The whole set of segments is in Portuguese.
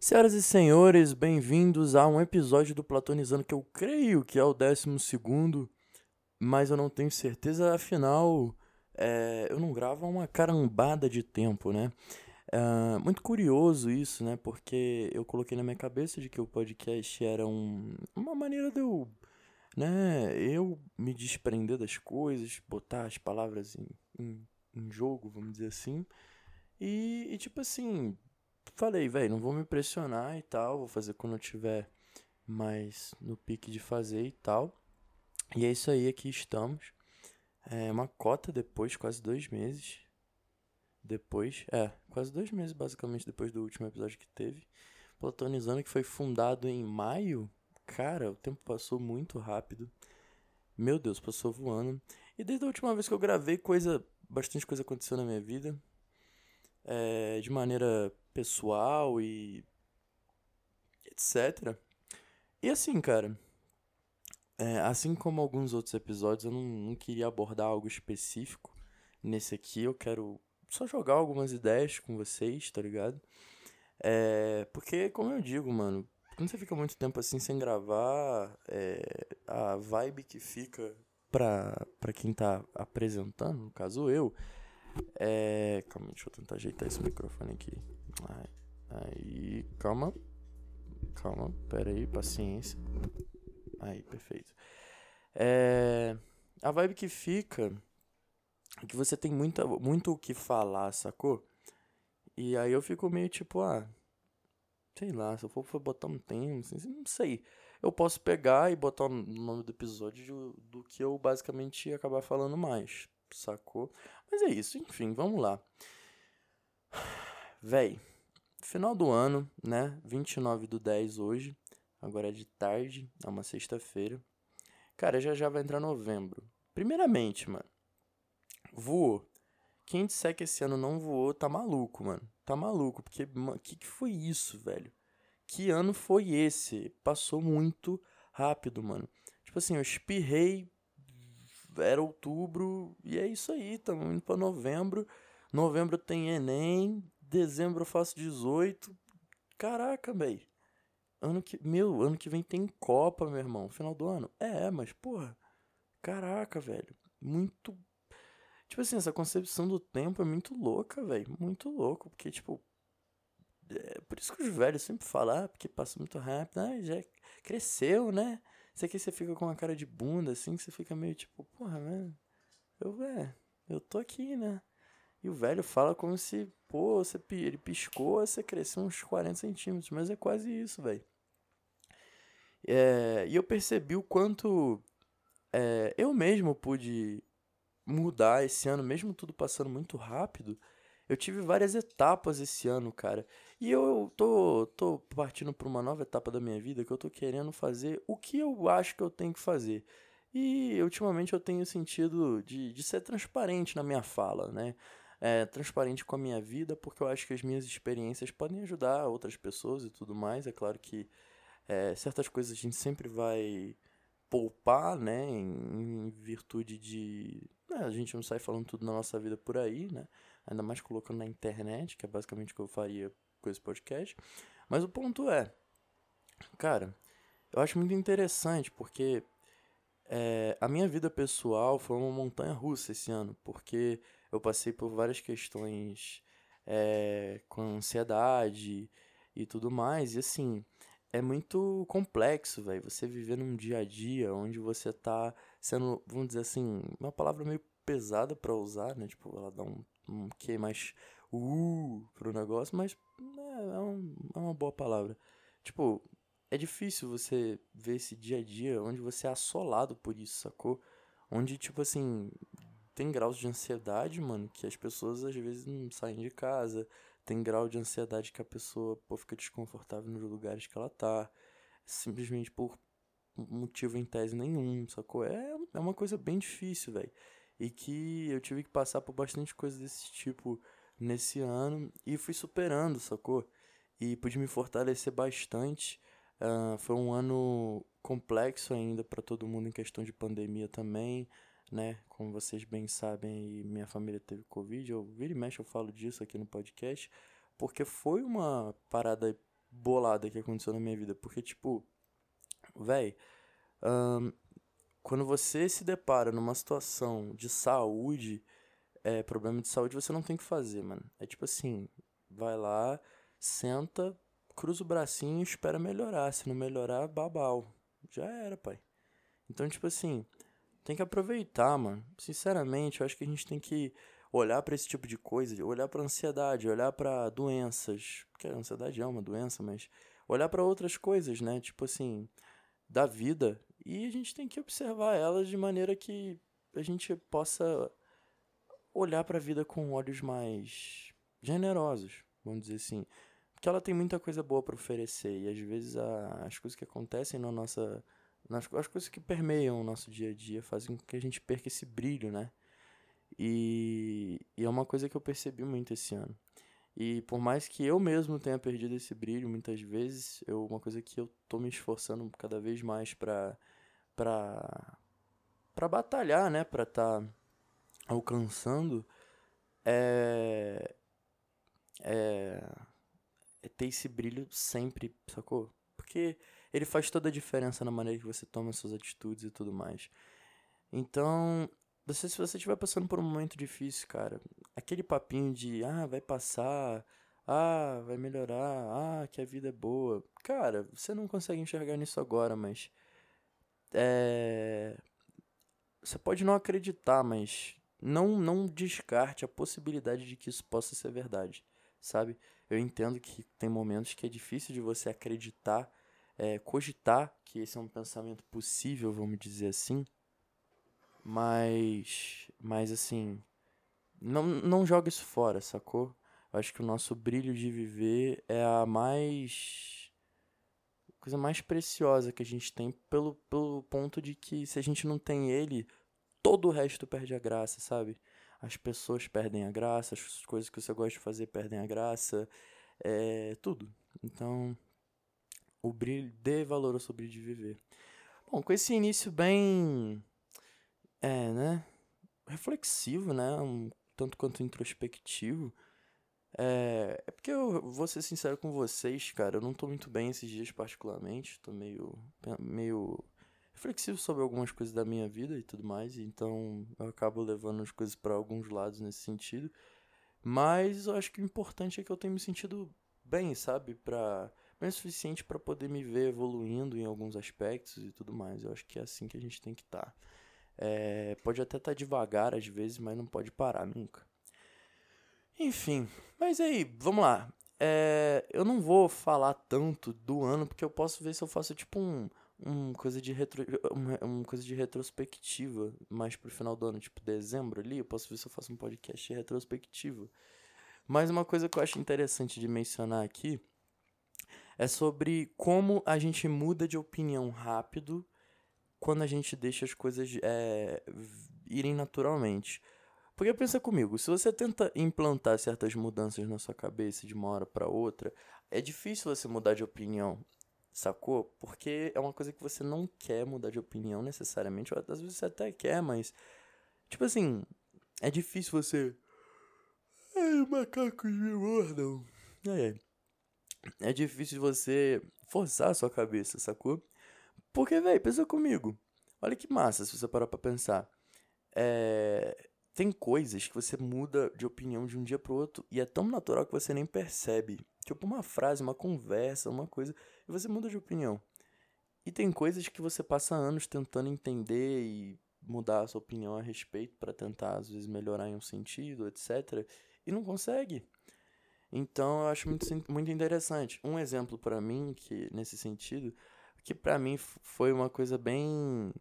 Senhoras e senhores, bem-vindos a um episódio do Platonizando que eu creio que é o décimo segundo, mas eu não tenho certeza, afinal, é, eu não gravo há uma carambada de tempo, né? É, muito curioso isso, né? Porque eu coloquei na minha cabeça de que o podcast era um, uma maneira de eu, né? Eu me desprender das coisas, botar as palavras em, em, em jogo, vamos dizer assim. E, e tipo assim, falei, velho, não vou me pressionar e tal, vou fazer quando eu tiver mais no pique de fazer e tal. E é isso aí, aqui estamos. É uma cota depois, quase dois meses. Depois, é, quase dois meses basicamente depois do último episódio que teve. Platonizando, que foi fundado em maio. Cara, o tempo passou muito rápido. Meu Deus, passou voando. E desde a última vez que eu gravei, coisa, bastante coisa aconteceu na minha vida. É, de maneira pessoal e etc. E assim, cara, é, assim como alguns outros episódios, eu não, não queria abordar algo específico. Nesse aqui eu quero só jogar algumas ideias com vocês, tá ligado? É, porque, como eu digo, mano, quando você fica muito tempo assim sem gravar, é, a vibe que fica pra, pra quem tá apresentando, no caso eu, é. Calma, deixa eu tentar ajeitar esse microfone aqui. Aí, calma. Calma, pera aí, paciência. Aí, perfeito. É, a vibe que fica é que você tem muita, muito o que falar, sacou? E aí eu fico meio tipo, ah, sei lá, se eu for botar um tema, assim, não sei. Eu posso pegar e botar o nome do episódio do que eu basicamente ia acabar falando mais, sacou? Mas é isso, enfim, vamos lá. Véi, final do ano, né? 29 do 10 hoje. Agora é de tarde, é uma sexta-feira. Cara, já já vai entrar novembro. Primeiramente, mano, voou. Quem disser que esse ano não voou, tá maluco, mano. Tá maluco, porque, mano, que que foi isso, velho? Que ano foi esse? Passou muito rápido, mano. Tipo assim, eu espirrei, era outubro, e é isso aí, tamo indo pra novembro. Novembro tem Enem, dezembro eu faço 18. Caraca, velho. Ano que, meu, ano que vem tem Copa, meu irmão. Final do ano? É, mas, porra. Caraca, velho. Muito. Tipo assim, essa concepção do tempo é muito louca, velho. Muito louco. Porque, tipo. É por isso que os velhos sempre falam, ah, porque passa muito rápido. Ah, já cresceu, né? Isso aqui você fica com uma cara de bunda, assim, que você fica meio tipo, porra, velho. Eu, é, eu tô aqui, né? E o velho fala como se, pô, você, ele piscou, você cresceu uns 40 centímetros, mas é quase isso, velho. É, e eu percebi o quanto é, eu mesmo pude mudar esse ano, mesmo tudo passando muito rápido. Eu tive várias etapas esse ano, cara. E eu tô, tô partindo para uma nova etapa da minha vida que eu tô querendo fazer o que eu acho que eu tenho que fazer. E ultimamente eu tenho sentido de, de ser transparente na minha fala, né? é, transparente com a minha vida, porque eu acho que as minhas experiências podem ajudar outras pessoas e tudo mais. É claro que é, certas coisas a gente sempre vai poupar, né, em, em virtude de. Né, a gente não sai falando tudo na nossa vida por aí, né? Ainda mais colocando na internet, que é basicamente o que eu faria com esse podcast. Mas o ponto é, cara, eu acho muito interessante porque é, a minha vida pessoal foi uma montanha russa esse ano, porque eu passei por várias questões é, com ansiedade e tudo mais. E assim, é muito complexo, velho. Você viver num dia a dia onde você tá sendo, vamos dizer assim, uma palavra meio pesada para usar, né? Tipo, ela dá um, um que mais uh pro negócio, mas é, é, um, é uma boa palavra. Tipo, é difícil você ver esse dia a dia onde você é assolado por isso, sacou? Onde, tipo assim, tem graus de ansiedade, mano, que as pessoas às vezes não saem de casa. Tem grau de ansiedade que a pessoa pô, fica desconfortável nos lugares que ela tá. Simplesmente por motivo em tese nenhum, sacou? É, é uma coisa bem difícil, velho. E que eu tive que passar por bastante coisa desse tipo nesse ano e fui superando, sacou? E pude me fortalecer bastante. Uh, foi um ano complexo ainda para todo mundo em questão de pandemia também né? Como vocês bem sabem, minha família teve Covid. Eu vira e mexe, eu falo disso aqui no podcast. Porque foi uma parada bolada que aconteceu na minha vida. Porque, tipo, véi, quando você se depara numa situação de saúde, é, problema de saúde, você não tem que fazer, mano. É tipo assim, vai lá, senta, cruza o bracinho e espera melhorar. Se não melhorar, babau. Já era, pai. Então, tipo assim, tem que aproveitar, mano. Sinceramente, eu acho que a gente tem que olhar para esse tipo de coisa, olhar para ansiedade, olhar para doenças, porque a ansiedade é uma doença, mas olhar para outras coisas, né? Tipo assim, da vida, e a gente tem que observar elas de maneira que a gente possa olhar para a vida com olhos mais generosos, vamos dizer assim. Porque ela tem muita coisa boa para oferecer e às vezes a, as coisas que acontecem na nossa nas, as coisas que permeiam o nosso dia a dia fazem com que a gente perca esse brilho, né? E, e é uma coisa que eu percebi muito esse ano. E por mais que eu mesmo tenha perdido esse brilho muitas vezes, eu uma coisa que eu tô me esforçando cada vez mais para para para batalhar, né, para estar tá alcançando é, é é ter esse brilho sempre, sacou? Porque ele faz toda a diferença na maneira que você toma suas atitudes e tudo mais. Então, você, se você estiver passando por um momento difícil, cara, aquele papinho de, ah, vai passar, ah, vai melhorar, ah, que a vida é boa. Cara, você não consegue enxergar nisso agora, mas. É. Você pode não acreditar, mas não, não descarte a possibilidade de que isso possa ser verdade, sabe? Eu entendo que tem momentos que é difícil de você acreditar, é, cogitar que esse é um pensamento possível, vamos dizer assim, mas, mas assim, não, não joga isso fora, sacou? Eu acho que o nosso brilho de viver é a mais. coisa mais preciosa que a gente tem, pelo, pelo ponto de que se a gente não tem ele, todo o resto perde a graça, sabe? As pessoas perdem a graça, as coisas que você gosta de fazer perdem a graça, é tudo. Então, o brilho, dê valor ao brilho de viver. Bom, com esse início bem é, né? Reflexivo, né? Um tanto quanto introspectivo. É, é porque eu vou ser sincero com vocês, cara. Eu não tô muito bem esses dias, particularmente. Tô meio, meio reflexivo sobre algumas coisas da minha vida e tudo mais. Então eu acabo levando as coisas para alguns lados nesse sentido. Mas eu acho que o importante é que eu tenho me sentido bem, sabe? Pra, bem o suficiente para poder me ver evoluindo em alguns aspectos e tudo mais. Eu acho que é assim que a gente tem que estar. Tá. É, pode até estar tá devagar às vezes, mas não pode parar nunca. Enfim, mas aí, vamos lá. É, eu não vou falar tanto do ano, porque eu posso ver se eu faço tipo um, um coisa de retro, uma, uma coisa de retrospectiva mais pro final do ano, tipo dezembro ali, eu posso ver se eu faço um podcast retrospectivo. Mas uma coisa que eu acho interessante de mencionar aqui é sobre como a gente muda de opinião rápido quando a gente deixa as coisas é, irem naturalmente. Porque pensa comigo, se você tenta implantar certas mudanças na sua cabeça de uma hora para outra, é difícil você mudar de opinião, sacou? Porque é uma coisa que você não quer mudar de opinião necessariamente, ou às vezes você até quer, mas tipo assim, é difícil você Ai, macacos me mordam. É, é difícil você forçar a sua cabeça, sacou? Porque, velho, pensa comigo. Olha que massa se você parar pra pensar. É... Tem coisas que você muda de opinião de um dia pro outro e é tão natural que você nem percebe. Tipo uma frase, uma conversa, uma coisa, e você muda de opinião. E tem coisas que você passa anos tentando entender e mudar a sua opinião a respeito para tentar, às vezes, melhorar em um sentido, etc. E não consegue. Então eu acho muito, muito interessante. Um exemplo para mim, que nesse sentido, que para mim foi uma coisa bem,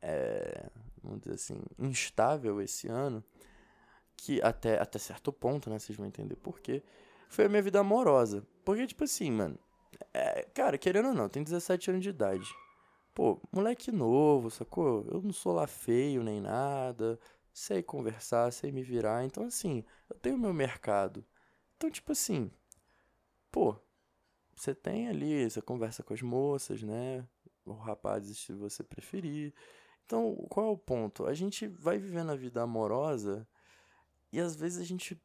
é, vamos dizer assim, instável esse ano, que até, até certo ponto, né, vocês vão entender por quê, foi a minha vida amorosa. Porque, tipo assim, mano, é, cara, querendo ou não, tem 17 anos de idade. Pô, moleque novo, sacou? Eu não sou lá feio nem nada, sei conversar, sei me virar, então assim, eu tenho meu mercado. Então, tipo assim, pô, você tem ali, você conversa com as moças, né? Ou rapazes, se você preferir. Então, qual é o ponto? A gente vai vivendo a vida amorosa e às vezes a gente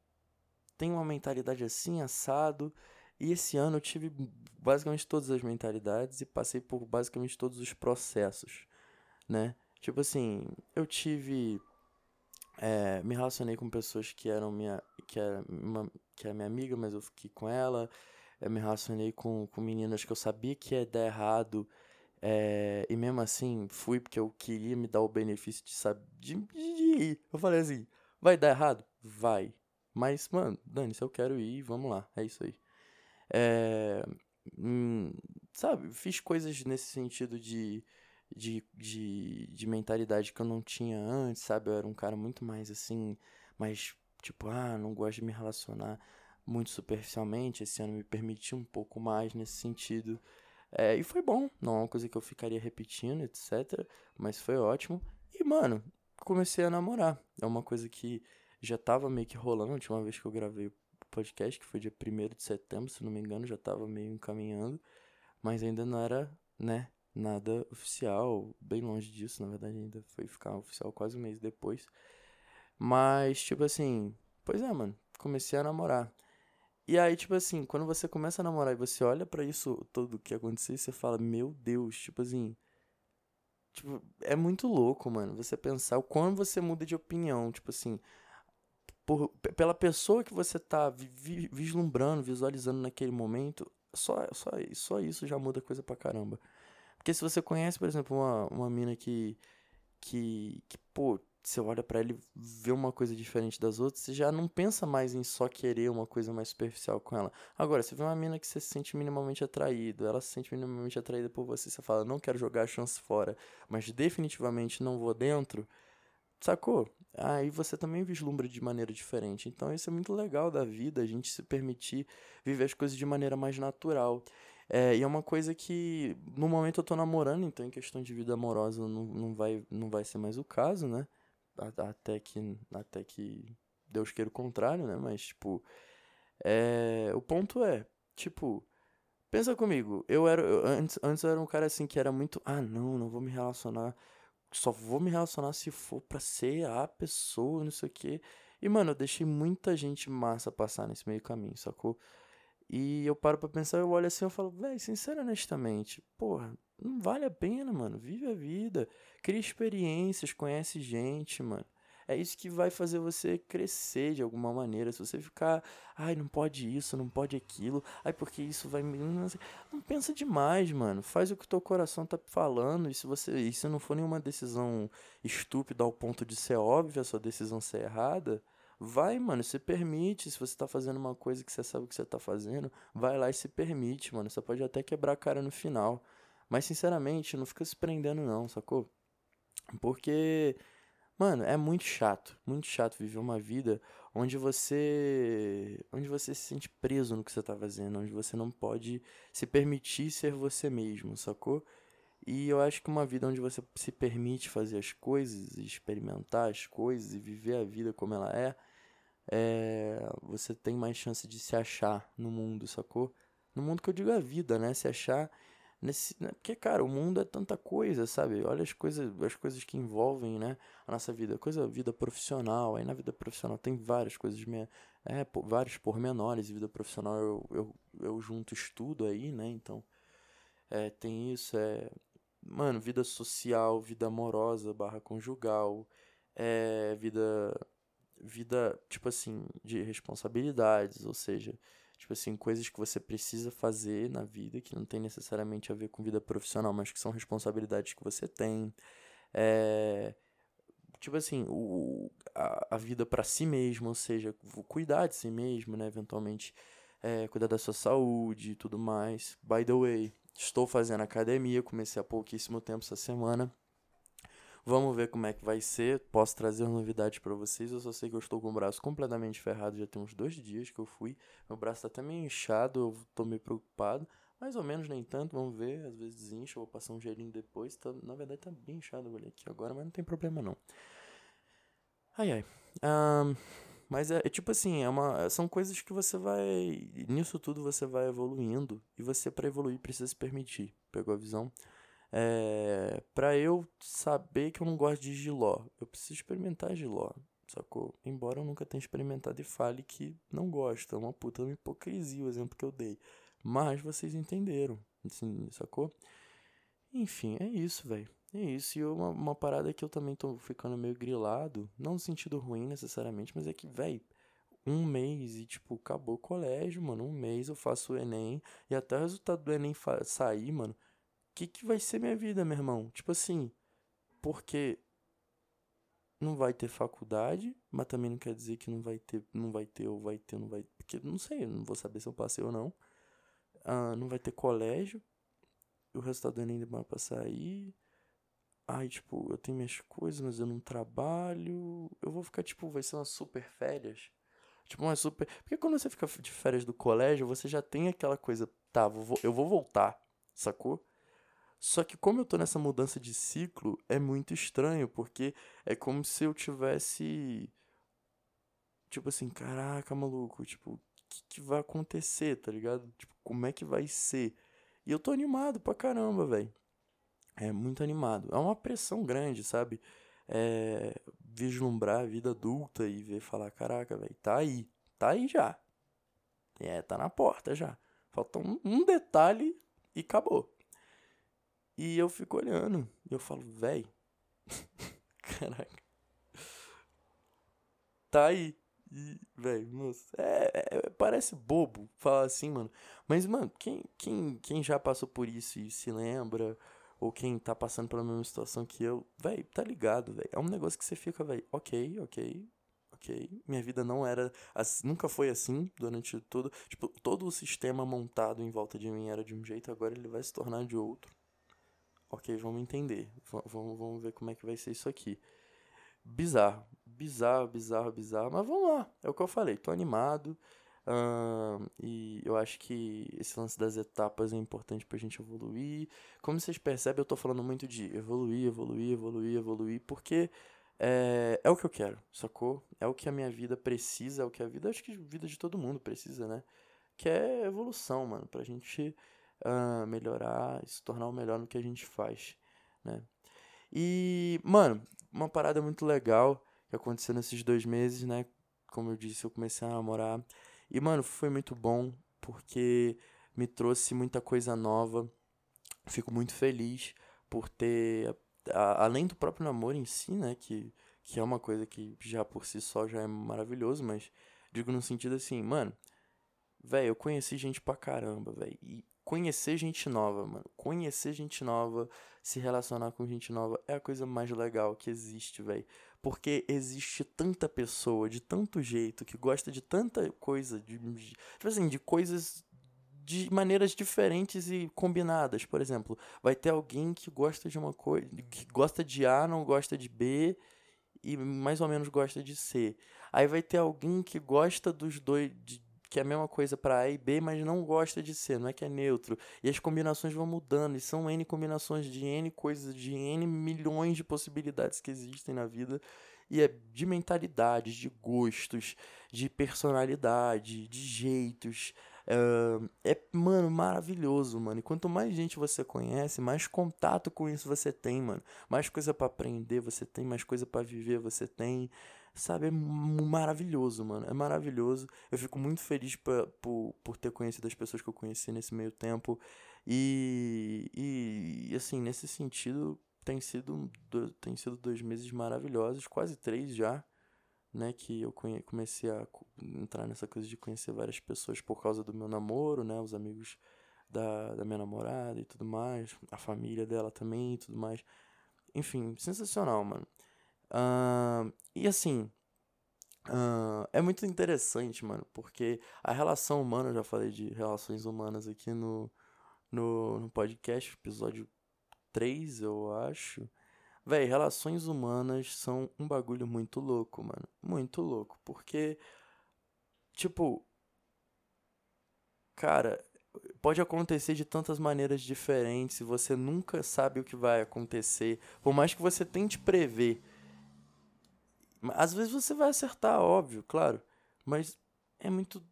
tem uma mentalidade assim, assado. E esse ano eu tive basicamente todas as mentalidades e passei por basicamente todos os processos, né? Tipo assim, eu tive. É, me relacionei com pessoas que eram minha. que era, uma, que era minha amiga, mas eu fiquei com ela. Eu me relacionei com, com meninas que eu sabia que ia dar errado. É, e mesmo assim, fui porque eu queria me dar o benefício de saber. De, de ir. Eu falei assim: vai dar errado? Vai. Mas, mano, Dani, se eu quero ir, vamos lá. É isso aí. É, hum, sabe, fiz coisas nesse sentido de, de, de, de mentalidade que eu não tinha antes, sabe? Eu era um cara muito mais assim, mais tipo, ah, não gosto de me relacionar muito superficialmente. Esse ano me permitiu um pouco mais nesse sentido. É, e foi bom, não é uma coisa que eu ficaria repetindo, etc. Mas foi ótimo. E, mano, comecei a namorar. É uma coisa que já tava meio que rolando. A última vez que eu gravei o podcast, que foi dia 1 de setembro, se não me engano, já tava meio encaminhando. Mas ainda não era, né, nada oficial. Bem longe disso, na verdade, ainda foi ficar oficial quase um mês depois. Mas, tipo assim, pois é, mano, comecei a namorar. E aí, tipo assim, quando você começa a namorar e você olha para isso tudo que aconteceu, você fala, meu Deus, tipo assim. Tipo, é muito louco, mano, você pensar o quando você muda de opinião, tipo assim. Por, pela pessoa que você tá vi, vislumbrando, visualizando naquele momento, só, só, só isso já muda coisa pra caramba. Porque se você conhece, por exemplo, uma, uma mina que, que, que pô, você olha para ele vê uma coisa diferente das outras, você já não pensa mais em só querer uma coisa mais superficial com ela. Agora, você vê uma mina que você se sente minimamente atraído, ela se sente minimamente atraída por você, você fala, não quero jogar a chance fora, mas definitivamente não vou dentro, sacou? Aí você também vislumbra de maneira diferente. Então isso é muito legal da vida, a gente se permitir viver as coisas de maneira mais natural. É, e é uma coisa que no momento eu tô namorando, então em questão de vida amorosa não, não, vai, não vai ser mais o caso, né? Até que até que Deus queira o contrário, né? Mas tipo, é, o ponto é, tipo, pensa comigo, eu era eu, antes antes eu era um cara assim que era muito, ah, não, não vou me relacionar, só vou me relacionar se for para ser a pessoa, não sei o quê. E mano, eu deixei muita gente massa passar nesse meio caminho, sacou? E eu paro pra pensar, eu olho assim, eu falo, velho, sincero honestamente, porra, não vale a pena, mano. Vive a vida. Cria experiências, conhece gente, mano. É isso que vai fazer você crescer de alguma maneira. Se você ficar, ai, não pode isso, não pode aquilo, ai, porque isso vai me. Não pensa demais, mano. Faz o que o teu coração tá falando. E se você. E se não for nenhuma decisão estúpida ao ponto de ser óbvia a sua decisão ser errada, vai, mano, se permite. Se você tá fazendo uma coisa que você sabe o que você tá fazendo, vai lá e se permite, mano. Você pode até quebrar a cara no final. Mas, sinceramente, não fica se prendendo, não, sacou? Porque, mano, é muito chato. Muito chato viver uma vida onde você. onde você se sente preso no que você tá fazendo. Onde você não pode se permitir ser você mesmo, sacou? E eu acho que uma vida onde você se permite fazer as coisas, experimentar as coisas e viver a vida como ela é, é, você tem mais chance de se achar no mundo, sacou? No mundo que eu digo a vida, né? Se achar nesse, né? porque cara, o mundo é tanta coisa, sabe? Olha as coisas, as coisas que envolvem, né, a nossa vida, coisa vida profissional. Aí na vida profissional tem várias coisas, minha, é, por, vários pormenores. Vida profissional eu, eu, eu junto estudo aí, né? Então, é, tem isso, é, mano, vida social, vida amorosa, barra conjugal, é, vida, vida, tipo assim, de responsabilidades, ou seja, Tipo assim, coisas que você precisa fazer na vida, que não tem necessariamente a ver com vida profissional, mas que são responsabilidades que você tem. É, tipo assim, o, a, a vida para si mesmo, ou seja, cuidar de si mesmo, né? Eventualmente, é, cuidar da sua saúde e tudo mais. By the way, estou fazendo academia, comecei há pouquíssimo tempo essa semana. Vamos ver como é que vai ser. Posso trazer novidades para vocês. Eu só sei que eu estou com o braço completamente ferrado. Já tem uns dois dias que eu fui. Meu braço tá até meio inchado. Eu tô meio preocupado. Mais ou menos, nem tanto. Vamos ver. Às vezes desincha. Eu vou passar um gelinho depois. Tá, na verdade, tá bem inchado. Olhei aqui agora, mas não tem problema não. Ai, ai. Um, mas é, é, tipo assim, é uma, são coisas que você vai. Nisso tudo você vai evoluindo. E você, para evoluir, precisa se permitir. Pegou a visão? É, pra eu saber que eu não gosto de giló, eu preciso experimentar giló, sacou? Embora eu nunca tenha experimentado e fale que não gosto. É uma puta hipocrisia o exemplo que eu dei. Mas vocês entenderam, assim, sacou? Enfim, é isso, velho. É isso. E uma, uma parada que eu também tô ficando meio grilado, não no sentido ruim necessariamente, mas é que, velho, um mês e, tipo, acabou o colégio, mano. Um mês eu faço o Enem e até o resultado do Enem sair, mano. Que, que vai ser minha vida, meu irmão? Tipo assim, porque não vai ter faculdade, mas também não quer dizer que não vai ter, não vai ter ou vai ter, não vai, porque não sei, não vou saber se eu passei ou não. Ah, não vai ter colégio, o resultado do Enem demora pra sair. Ai, tipo, eu tenho minhas coisas, mas eu não trabalho. Eu vou ficar, tipo, vai ser umas super férias. Tipo, uma super. Porque quando você fica de férias do colégio, você já tem aquela coisa, tá, eu vou voltar, sacou? Só que como eu tô nessa mudança de ciclo, é muito estranho, porque é como se eu tivesse. Tipo assim, caraca, maluco, tipo, o que, que vai acontecer, tá ligado? Tipo, como é que vai ser? E eu tô animado pra caramba, velho. É muito animado. É uma pressão grande, sabe? É, vislumbrar a vida adulta e ver falar, caraca, velho, tá aí. Tá aí já. É, tá na porta já. Falta um, um detalhe e acabou. E eu fico olhando. E eu falo, velho. caraca. Tá aí. E, velho, nossa, é, é, parece bobo falar assim, mano. Mas, mano, quem, quem, quem já passou por isso e se lembra, ou quem tá passando pela mesma situação que eu, velho, tá ligado, velho. É um negócio que você fica, velho, ok, ok, ok. Minha vida não era, assim, nunca foi assim durante todo, tipo, todo o sistema montado em volta de mim era de um jeito, agora ele vai se tornar de outro. Ok, vamos entender. V vamos, vamos ver como é que vai ser isso aqui bizarro. Bizarro, bizarro, bizarro. Mas vamos lá. É o que eu falei. Tô animado. Uh, e eu acho que esse lance das etapas é importante pra gente evoluir. Como vocês percebem, eu tô falando muito de evoluir, evoluir, evoluir, evoluir, porque é, é o que eu quero, sacou? É o que a minha vida precisa, é o que a vida, acho que a vida de todo mundo precisa, né? Que é evolução, mano, pra gente uh, melhorar se tornar o melhor no que a gente faz, né? E, mano, uma parada muito legal que aconteceu nesses dois meses, né? Como eu disse, eu comecei a namorar. E, mano, foi muito bom porque me trouxe muita coisa nova. Fico muito feliz por ter, a, além do próprio namoro em si, né? Que, que é uma coisa que já por si só já é maravilhoso, mas digo no sentido assim, mano, velho, eu conheci gente pra caramba, velho. E conhecer gente nova, mano. Conhecer gente nova, se relacionar com gente nova é a coisa mais legal que existe, velho. Porque existe tanta pessoa de tanto jeito que gosta de tanta coisa, de, de, tipo assim, de coisas de maneiras diferentes e combinadas. Por exemplo, vai ter alguém que gosta de uma coisa, que gosta de A, não gosta de B e mais ou menos gosta de C. Aí vai ter alguém que gosta dos dois de, que é a mesma coisa para A e B, mas não gosta de C, não é que é neutro. E as combinações vão mudando, e são N combinações de N coisas, de N milhões de possibilidades que existem na vida. E é de mentalidades, de gostos, de personalidade, de jeitos. É, mano, maravilhoso, mano. E quanto mais gente você conhece, mais contato com isso você tem, mano. Mais coisa para aprender você tem, mais coisa para viver você tem. Sabe, é maravilhoso, mano. É maravilhoso. Eu fico muito feliz por, por, por ter conhecido as pessoas que eu conheci nesse meio tempo. E, e assim, nesse sentido, tem sido, tem sido dois meses maravilhosos, quase três já, né? Que eu comecei a entrar nessa coisa de conhecer várias pessoas por causa do meu namoro, né? Os amigos da, da minha namorada e tudo mais, a família dela também e tudo mais. Enfim, sensacional, mano. Uh, e assim, uh, é muito interessante, mano, porque a relação humana, eu já falei de relações humanas aqui no, no, no podcast, episódio 3, eu acho. Véi, relações humanas são um bagulho muito louco, mano. Muito louco. Porque, tipo. Cara, pode acontecer de tantas maneiras diferentes e você nunca sabe o que vai acontecer. Por mais que você tente prever às vezes você vai acertar, óbvio, claro. Mas é muito,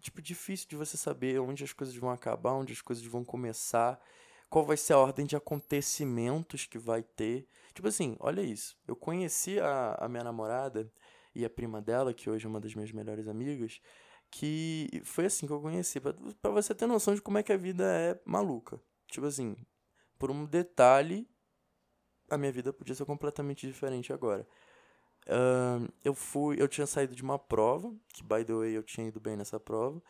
tipo, difícil de você saber onde as coisas vão acabar, onde as coisas vão começar. Qual vai ser a ordem de acontecimentos que vai ter. Tipo assim, olha isso. Eu conheci a, a minha namorada e a prima dela, que hoje é uma das minhas melhores amigas, que foi assim que eu conheci. Pra, pra você ter noção de como é que a vida é maluca. Tipo assim, por um detalhe, a minha vida podia ser completamente diferente agora. Uh, eu fui, eu tinha saído de uma prova, que by the way eu tinha ido bem nessa prova.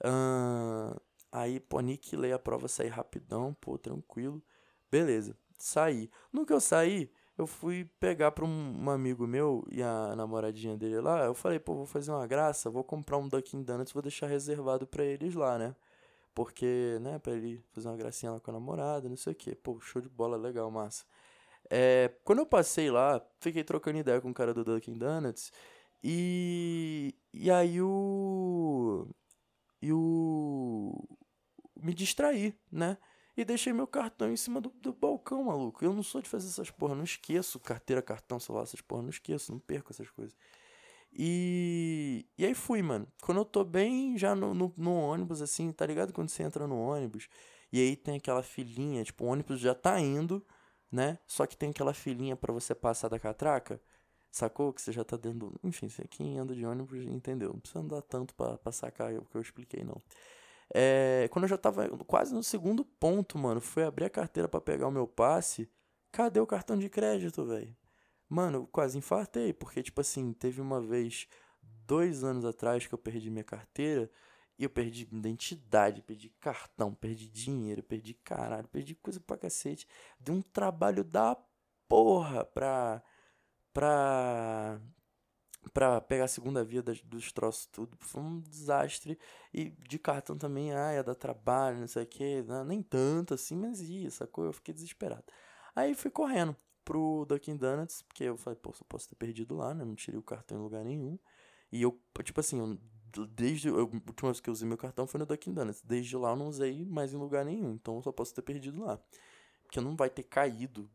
Uh, aí, pô, aniquilei a prova, saí rapidão, pô, tranquilo. Beleza, saí. No que eu saí, eu fui pegar pra um, um, amigo meu e a namoradinha dele lá. Eu falei, pô, vou fazer uma graça, vou comprar um Dunkin' Donuts, vou deixar reservado para eles lá, né? Porque, né, pra ele fazer uma gracinha lá com a namorada, não sei o que. Pô, show de bola, legal, massa. É, quando eu passei lá, fiquei trocando ideia com o cara do Dunkin' Donuts. E, e aí o. E o. Me distraí, né? E deixei meu cartão em cima do, do balcão, maluco. Eu não sou de fazer essas porra, não esqueço carteira, cartão, celular, essas porra, não esqueço, não perco essas coisas. E, e aí fui, mano. Quando eu tô bem já no, no, no, ônibus, assim, tá ligado? Quando você entra no ônibus e aí tem aquela filinha, tipo, o ônibus já tá indo, né? Só que tem aquela filinha para você passar da catraca. Sacou? Que você já tá dentro. Enfim, quem anda de ônibus entendeu. Não precisa andar tanto pra, pra sacar o que eu expliquei, não. É, quando eu já tava quase no segundo ponto, mano, fui abrir a carteira para pegar o meu passe. Cadê o cartão de crédito, velho? Mano, eu quase infartei, porque, tipo assim, teve uma vez, dois anos atrás, que eu perdi minha carteira e eu perdi identidade, perdi cartão, perdi dinheiro, perdi caralho, perdi coisa pra cacete. Deu um trabalho da porra pra. pra. Pra pegar a segunda via das, dos troços tudo. Foi um desastre. E de cartão também, ah, ia dar trabalho, não sei o que. Não, nem tanto assim, mas ia, sacou? Eu fiquei desesperado. Aí fui correndo pro Dunkin' Donuts, porque eu falei, pô, só posso ter perdido lá, né? Não tirei o cartão em lugar nenhum. E eu, tipo assim, eu, desde a última vez que eu usei meu cartão foi no Dunkin' Donuts. Desde lá eu não usei mais em lugar nenhum. Então eu só posso ter perdido lá. Porque não vai ter caído,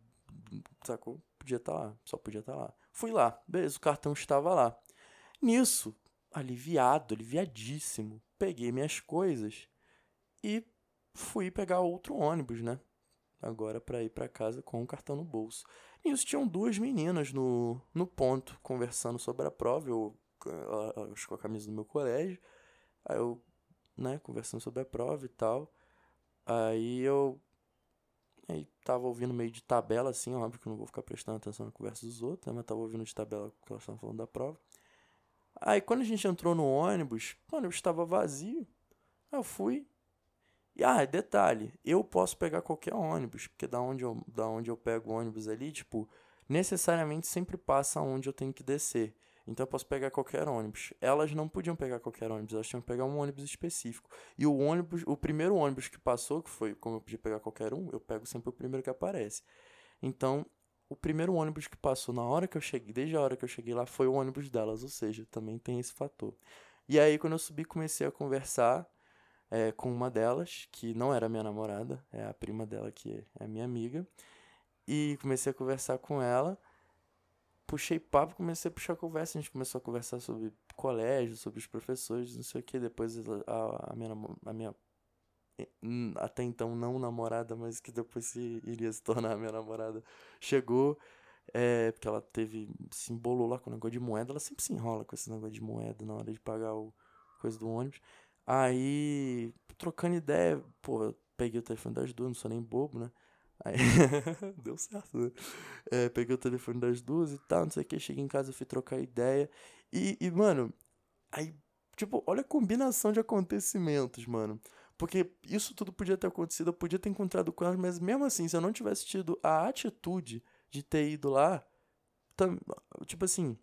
sacou? Podia estar tá lá, só podia estar tá lá. Fui lá, beleza, o cartão estava lá. Nisso, aliviado, aliviadíssimo, peguei minhas coisas e fui pegar outro ônibus, né? agora para ir para casa com o cartão no bolso. Nisso tinham duas meninas no, no ponto, conversando sobre a prova, eu, acho com a camisa do meu colégio, aí eu, né, conversando sobre a prova e tal, aí eu tava ouvindo meio de tabela, assim, óbvio que eu não vou ficar prestando atenção na conversa dos outros, né, mas tava ouvindo de tabela que elas estavam falando da prova. Aí quando a gente entrou no ônibus, o ônibus estava vazio, eu fui, e, ah, detalhe, eu posso pegar qualquer ônibus, porque da onde eu, da onde eu pego o ônibus ali, tipo, necessariamente sempre passa onde eu tenho que descer. Então eu posso pegar qualquer ônibus. Elas não podiam pegar qualquer ônibus, elas tinham que pegar um ônibus específico. E o ônibus, o primeiro ônibus que passou, que foi como eu podia pegar qualquer um, eu pego sempre o primeiro que aparece. Então, o primeiro ônibus que passou na hora que eu cheguei, desde a hora que eu cheguei lá, foi o ônibus delas, ou seja, também tem esse fator. E aí quando eu subi, comecei a conversar é, com uma delas, que não era minha namorada, é a prima dela que é minha amiga. E comecei a conversar com ela. Puxei papo, comecei a puxar conversa. A gente começou a conversar sobre colégio, sobre os professores, não sei o que. Depois a, a, minha, a minha até então não namorada, mas que depois se, iria se tornar minha namorada, chegou. É, porque ela teve. se embolou lá com o negócio de moeda. Ela sempre se enrola com esse negócio de moeda na hora de pagar o coisa do ônibus. Aí, trocando ideia, pô, peguei o telefone das duas, não sou nem bobo, né? Aí, deu certo, né? É, peguei o telefone das duas e tal, não sei o que. Cheguei em casa, fui trocar ideia. E, e, mano, aí, tipo, olha a combinação de acontecimentos, mano. Porque isso tudo podia ter acontecido, eu podia ter encontrado com elas, mas mesmo assim, se eu não tivesse tido a atitude de ter ido lá, tam, tipo assim,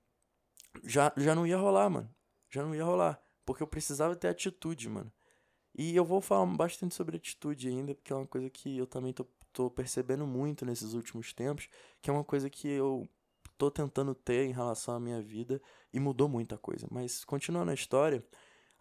já, já não ia rolar, mano. Já não ia rolar. Porque eu precisava ter atitude, mano. E eu vou falar bastante sobre atitude ainda, porque é uma coisa que eu também tô, tô percebendo muito nesses últimos tempos, que é uma coisa que eu tô tentando ter em relação à minha vida e mudou muita coisa. Mas continuando a história,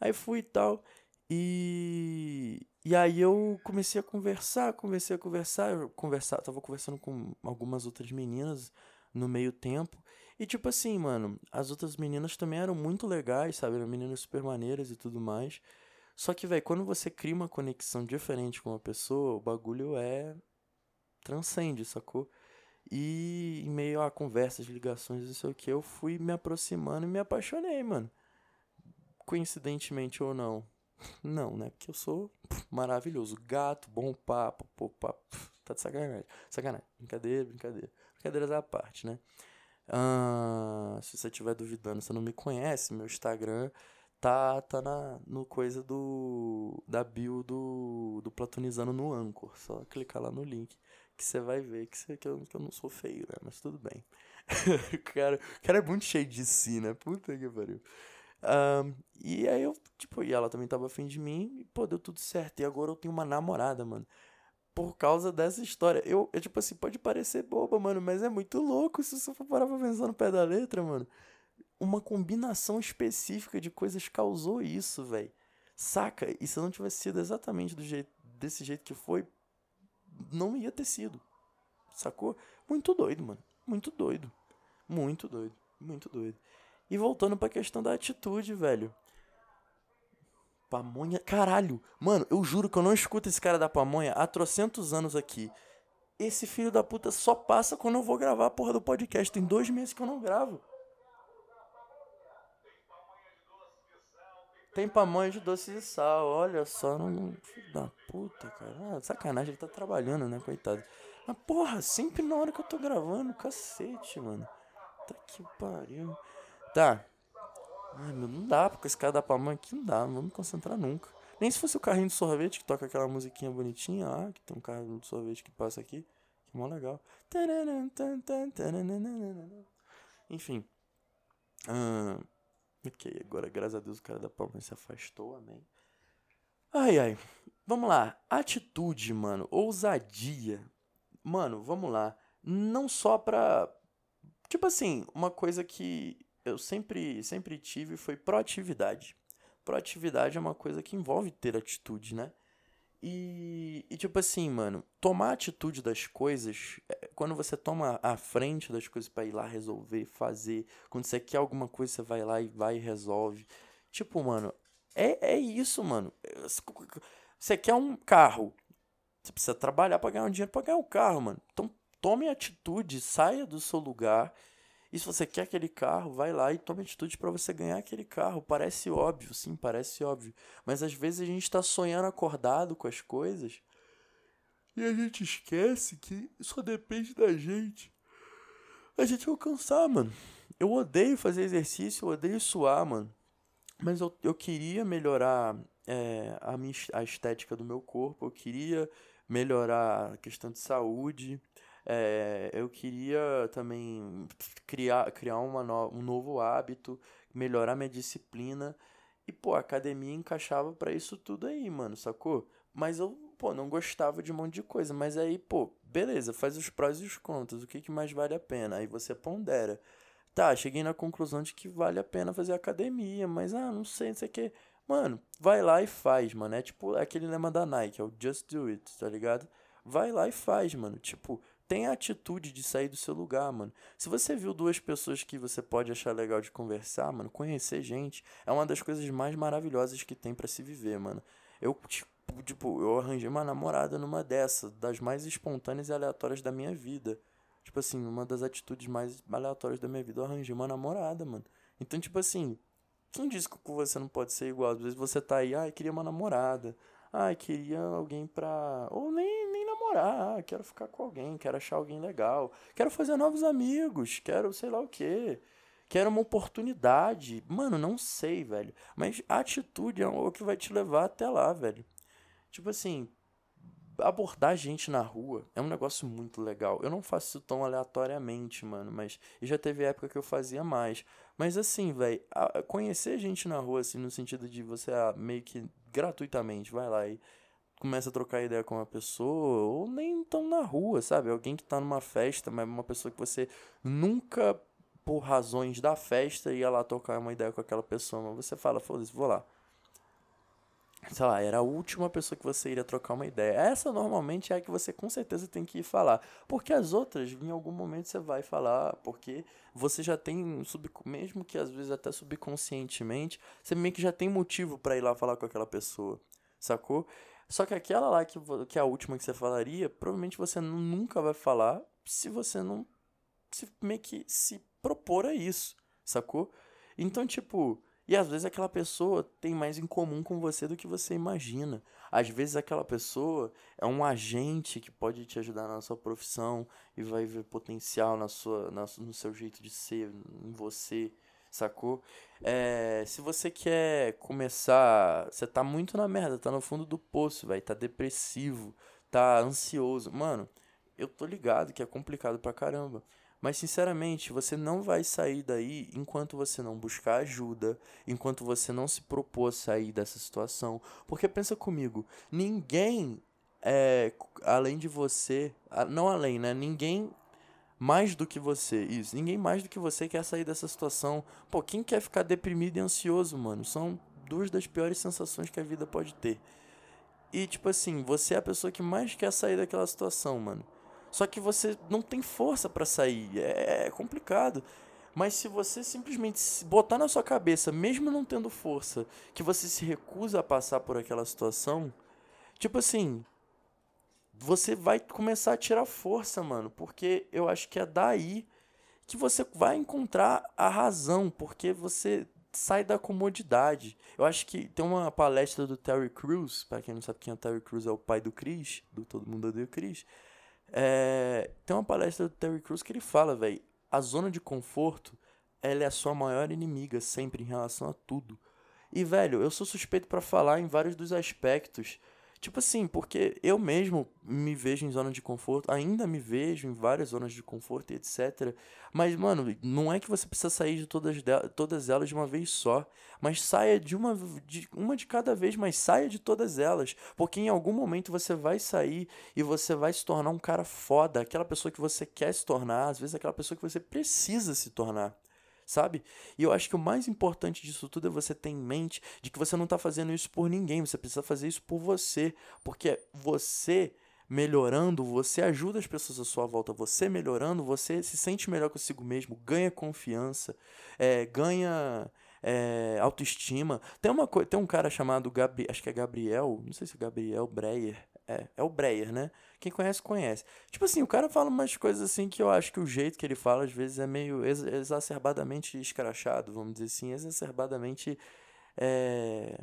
aí fui e tal, e, e aí eu comecei a conversar, comecei a conversar, eu conversar, tava conversando com algumas outras meninas no meio tempo, e tipo assim, mano, as outras meninas também eram muito legais, sabe? Eram meninas super maneiras e tudo mais. Só que, velho, quando você cria uma conexão diferente com uma pessoa, o bagulho é. Transcende, sacou? E em meio a conversas, ligações, não sei o que, eu fui me aproximando e me apaixonei, mano. Coincidentemente ou não. Não, né? Porque eu sou maravilhoso. Gato, bom papo, pô, papo. Tá de sacanagem. Sacanagem. Brincadeira, brincadeira. Brincadeiras à parte, né? Ah, se você estiver duvidando, você não me conhece, meu Instagram tá, tá na, no coisa do da bio do, do Platonizando no Anchor. Só clicar lá no link que você vai ver que, você, que, eu, que eu não sou feio, né? Mas tudo bem. o, cara, o cara é muito cheio de si, né? Puta que pariu. Um, e aí eu, tipo, e ela também tava afim de mim, e pô, deu tudo certo. E agora eu tenho uma namorada, mano. Por causa dessa história. Eu, eu, tipo assim, pode parecer boba, mano, mas é muito louco se você for parar pra pensar no pé da letra, mano. Uma combinação específica de coisas causou isso, velho. Saca? E se não tivesse sido exatamente do jeito, desse jeito que foi, não ia ter sido. Sacou? Muito doido, mano. Muito doido. Muito doido. Muito doido. E voltando pra questão da atitude, velho. Pamonha. Caralho! Mano, eu juro que eu não escuto esse cara da pamonha há trocentos anos aqui. Esse filho da puta só passa quando eu vou gravar a porra do podcast. Tem dois meses que eu não gravo. Tem pamonha de doce de sal, olha só, não. Filho da puta, cara. Ah, sacanagem, ele tá trabalhando, né, coitado. Mas porra, sempre na hora que eu tô gravando, cacete, mano. Tá que pariu. Tá. Ai, meu, não dá, porque esse cara da pamonha aqui não dá, não vou me concentrar nunca. Nem se fosse o carrinho de sorvete que toca aquela musiquinha bonitinha lá, que tem um carrinho de sorvete que passa aqui, que é mó legal. Enfim. Ah, Ok, agora graças a Deus o cara da palma se afastou, amém. Ai, ai. Vamos lá. Atitude, mano. Ousadia. Mano, vamos lá. Não só pra. Tipo assim, uma coisa que eu sempre, sempre tive foi proatividade. Proatividade é uma coisa que envolve ter atitude, né? E, e, tipo assim, mano, tomar atitude das coisas, é, quando você toma a frente das coisas para ir lá resolver, fazer, quando você quer alguma coisa, você vai lá e vai e resolve. Tipo, mano, é, é isso, mano. Você quer um carro, você precisa trabalhar para ganhar um dinheiro para ganhar um carro, mano. Então tome atitude, saia do seu lugar e se você quer aquele carro, vai lá e tome atitude para você ganhar aquele carro. Parece óbvio, sim, parece óbvio. Mas às vezes a gente está sonhando acordado com as coisas e a gente esquece que só depende da gente. A gente alcançar, mano. Eu odeio fazer exercício, eu odeio suar, mano. Mas eu, eu queria melhorar é, a, minha, a estética do meu corpo, eu queria melhorar a questão de saúde. É, eu queria também criar, criar uma no, um novo hábito, melhorar minha disciplina. E, pô, a academia encaixava para isso tudo aí, mano, sacou? Mas eu, pô, não gostava de um monte de coisa. Mas aí, pô, beleza, faz os prós e os contras. O que, que mais vale a pena? Aí você pondera. Tá, cheguei na conclusão de que vale a pena fazer academia, mas, ah, não sei, não sei o que. Mano, vai lá e faz, mano. É tipo aquele lema da Nike, é o Just Do It, tá ligado? Vai lá e faz, mano. Tipo, tenha a atitude de sair do seu lugar, mano. Se você viu duas pessoas que você pode achar legal de conversar, mano, conhecer gente é uma das coisas mais maravilhosas que tem para se viver, mano. Eu, tipo, eu arranjei uma namorada numa dessa, das mais espontâneas e aleatórias da minha vida. Tipo assim, uma das atitudes mais aleatórias da minha vida, eu arranjei uma namorada, mano. Então, tipo assim, quem disse que você não pode ser igual? Às vezes você tá aí, ai, queria uma namorada. Ai, queria alguém pra. Ou nem namorar, quero ficar com alguém, quero achar alguém legal, quero fazer novos amigos, quero sei lá o quê. Quero uma oportunidade. Mano, não sei, velho. Mas a atitude é o que vai te levar até lá, velho. Tipo assim, abordar gente na rua é um negócio muito legal. Eu não faço isso tão aleatoriamente, mano, mas já teve época que eu fazia mais. Mas assim, velho, conhecer gente na rua, assim, no sentido de você ah, meio que gratuitamente vai lá e começa a trocar ideia com uma pessoa, ou nem tão na rua, sabe? Alguém que tá numa festa, mas uma pessoa que você nunca, por razões da festa, ia lá tocar uma ideia com aquela pessoa, mas você fala, foda-se, vou lá. sei lá, era a última pessoa que você iria trocar uma ideia. Essa normalmente é a que você com certeza tem que ir falar. Porque as outras, em algum momento você vai falar, porque você já tem, sub, mesmo que às vezes até subconscientemente, você meio que já tem motivo para ir lá falar com aquela pessoa, sacou? Só que aquela lá que, que é a última que você falaria, provavelmente você nunca vai falar se você não se meio que se propor a isso, sacou? Então, tipo, e às vezes aquela pessoa tem mais em comum com você do que você imagina. Às vezes aquela pessoa é um agente que pode te ajudar na sua profissão e vai ver potencial na sua, na, no seu jeito de ser, em você, sacou? É, se você quer começar, você tá muito na merda, tá no fundo do poço, vai, tá depressivo, tá ansioso. Mano, eu tô ligado que é complicado pra caramba. Mas sinceramente, você não vai sair daí enquanto você não buscar ajuda, enquanto você não se propor a sair dessa situação. Porque pensa comigo, ninguém é, além de você, não além, né? Ninguém mais do que você, isso, ninguém mais do que você quer sair dessa situação. Pô, quem quer ficar deprimido e ansioso, mano? São duas das piores sensações que a vida pode ter. E tipo assim, você é a pessoa que mais quer sair daquela situação, mano. Só que você não tem força para sair. É complicado. Mas se você simplesmente botar na sua cabeça, mesmo não tendo força, que você se recusa a passar por aquela situação, tipo assim, você vai começar a tirar força, mano, porque eu acho que é daí que você vai encontrar a razão, porque você sai da comodidade. Eu acho que tem uma palestra do Terry Crews, para quem não sabe quem é o Terry Crews, é o pai do Chris, do Todo Mundo Odeia o Chris. É, tem uma palestra do Terry Crews que ele fala, velho, a zona de conforto, ela é a sua maior inimiga sempre em relação a tudo. E, velho, eu sou suspeito para falar em vários dos aspectos Tipo assim, porque eu mesmo me vejo em zona de conforto, ainda me vejo em várias zonas de conforto e etc. Mas, mano, não é que você precisa sair de todas, de, todas elas de uma vez só. Mas saia de uma, de uma de cada vez, mas saia de todas elas. Porque em algum momento você vai sair e você vai se tornar um cara foda, aquela pessoa que você quer se tornar, às vezes aquela pessoa que você precisa se tornar sabe? E eu acho que o mais importante disso tudo é você ter em mente de que você não está fazendo isso por ninguém, você precisa fazer isso por você, porque você melhorando, você ajuda as pessoas à sua volta, você melhorando, você se sente melhor consigo mesmo, ganha confiança, é, ganha é, autoestima. Tem uma tem um cara chamado Gabi, acho que é Gabriel, não sei se é Gabriel Breyer, é, é o Breyer, né? Quem conhece, conhece. Tipo assim, o cara fala umas coisas assim que eu acho que o jeito que ele fala às vezes é meio ex exacerbadamente escrachado, vamos dizer assim, exacerbadamente. É,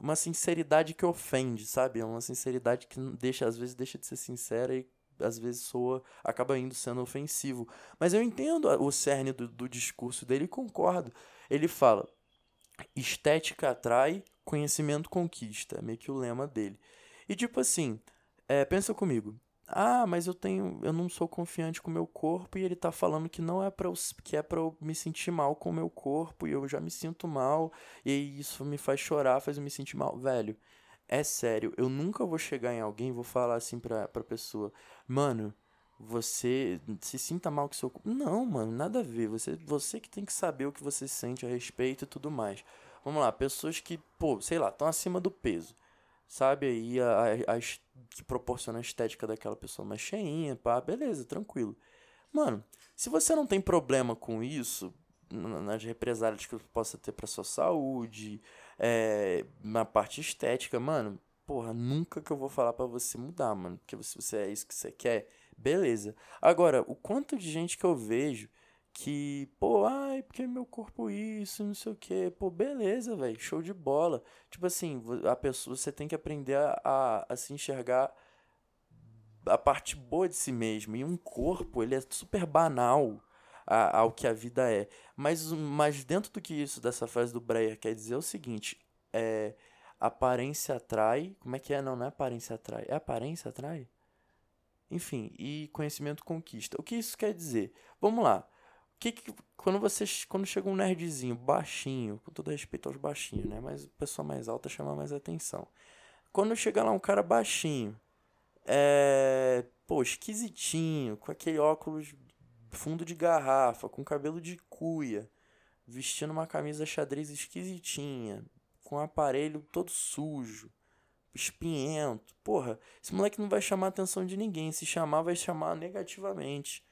uma sinceridade que ofende, sabe? É uma sinceridade que deixa, às vezes deixa de ser sincera e às vezes soa, acaba indo sendo ofensivo. Mas eu entendo o cerne do, do discurso dele e concordo. Ele fala: estética atrai, conhecimento conquista. É meio que o lema dele. E tipo assim, é, pensa comigo. Ah, mas eu tenho, eu não sou confiante com o meu corpo e ele tá falando que não é para que é para eu me sentir mal com o meu corpo e eu já me sinto mal e isso me faz chorar, faz eu me sentir mal, velho. É sério, eu nunca vou chegar em alguém e vou falar assim pra, pra pessoa, mano, você se sinta mal com seu corpo. Não, mano, nada a ver. Você, você que tem que saber o que você sente a respeito e tudo mais. Vamos lá, pessoas que, pô, sei lá, estão acima do peso sabe? Aí a, a, a, que proporciona a estética daquela pessoa mais cheinha, pá, beleza, tranquilo. Mano, se você não tem problema com isso, nas represálias que possa ter pra sua saúde, é, na parte estética, mano, porra, nunca que eu vou falar para você mudar, mano. Porque se você é isso que você quer, beleza. Agora, o quanto de gente que eu vejo que, pô, ai, porque meu corpo isso, não sei o que, pô, beleza, velho, show de bola. Tipo assim, a pessoa, você tem que aprender a, a, a, se enxergar a parte boa de si mesmo. E um corpo, ele é super banal a, ao que a vida é. Mas, mas dentro do que isso, dessa frase do Breyer, quer dizer o seguinte, é, aparência atrai, como é que é? Não, não é aparência atrai, é aparência atrai? Enfim, e conhecimento conquista. O que isso quer dizer? Vamos lá que, que quando você quando chega um nerdzinho baixinho, com todo respeito aos baixinhos, né, mas pessoa mais alta chama mais atenção. Quando chega lá um cara baixinho, é, pô, esquisitinho, com aquele óculos fundo de garrafa, com cabelo de cuia, vestindo uma camisa xadrez esquisitinha, com o aparelho todo sujo, espinhento. Porra, esse moleque não vai chamar a atenção de ninguém. Se chamar, vai chamar negativamente.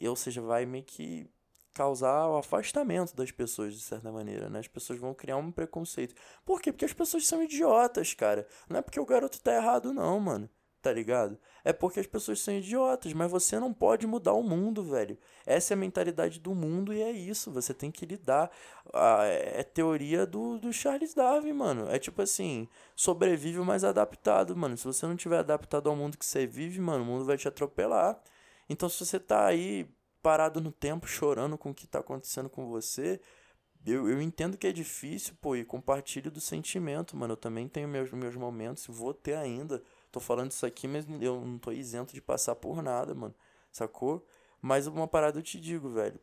Ou seja, vai meio que causar o afastamento das pessoas, de certa maneira, né? As pessoas vão criar um preconceito. Por quê? Porque as pessoas são idiotas, cara. Não é porque o garoto tá errado, não, mano tá ligado? É porque as pessoas são idiotas, mas você não pode mudar o mundo, velho. Essa é a mentalidade do mundo e é isso, você tem que lidar. Ah, é teoria do, do Charles Darwin, mano. É tipo assim, sobrevive mais adaptado, mano. Se você não tiver adaptado ao mundo que você vive, mano, o mundo vai te atropelar. Então se você tá aí parado no tempo, chorando com o que tá acontecendo com você, eu, eu entendo que é difícil, pô, e compartilho do sentimento, mano. Eu também tenho meus, meus momentos, vou ter ainda tô falando isso aqui, mas eu não tô isento de passar por nada, mano. Sacou? Mas uma parada eu te digo, velho.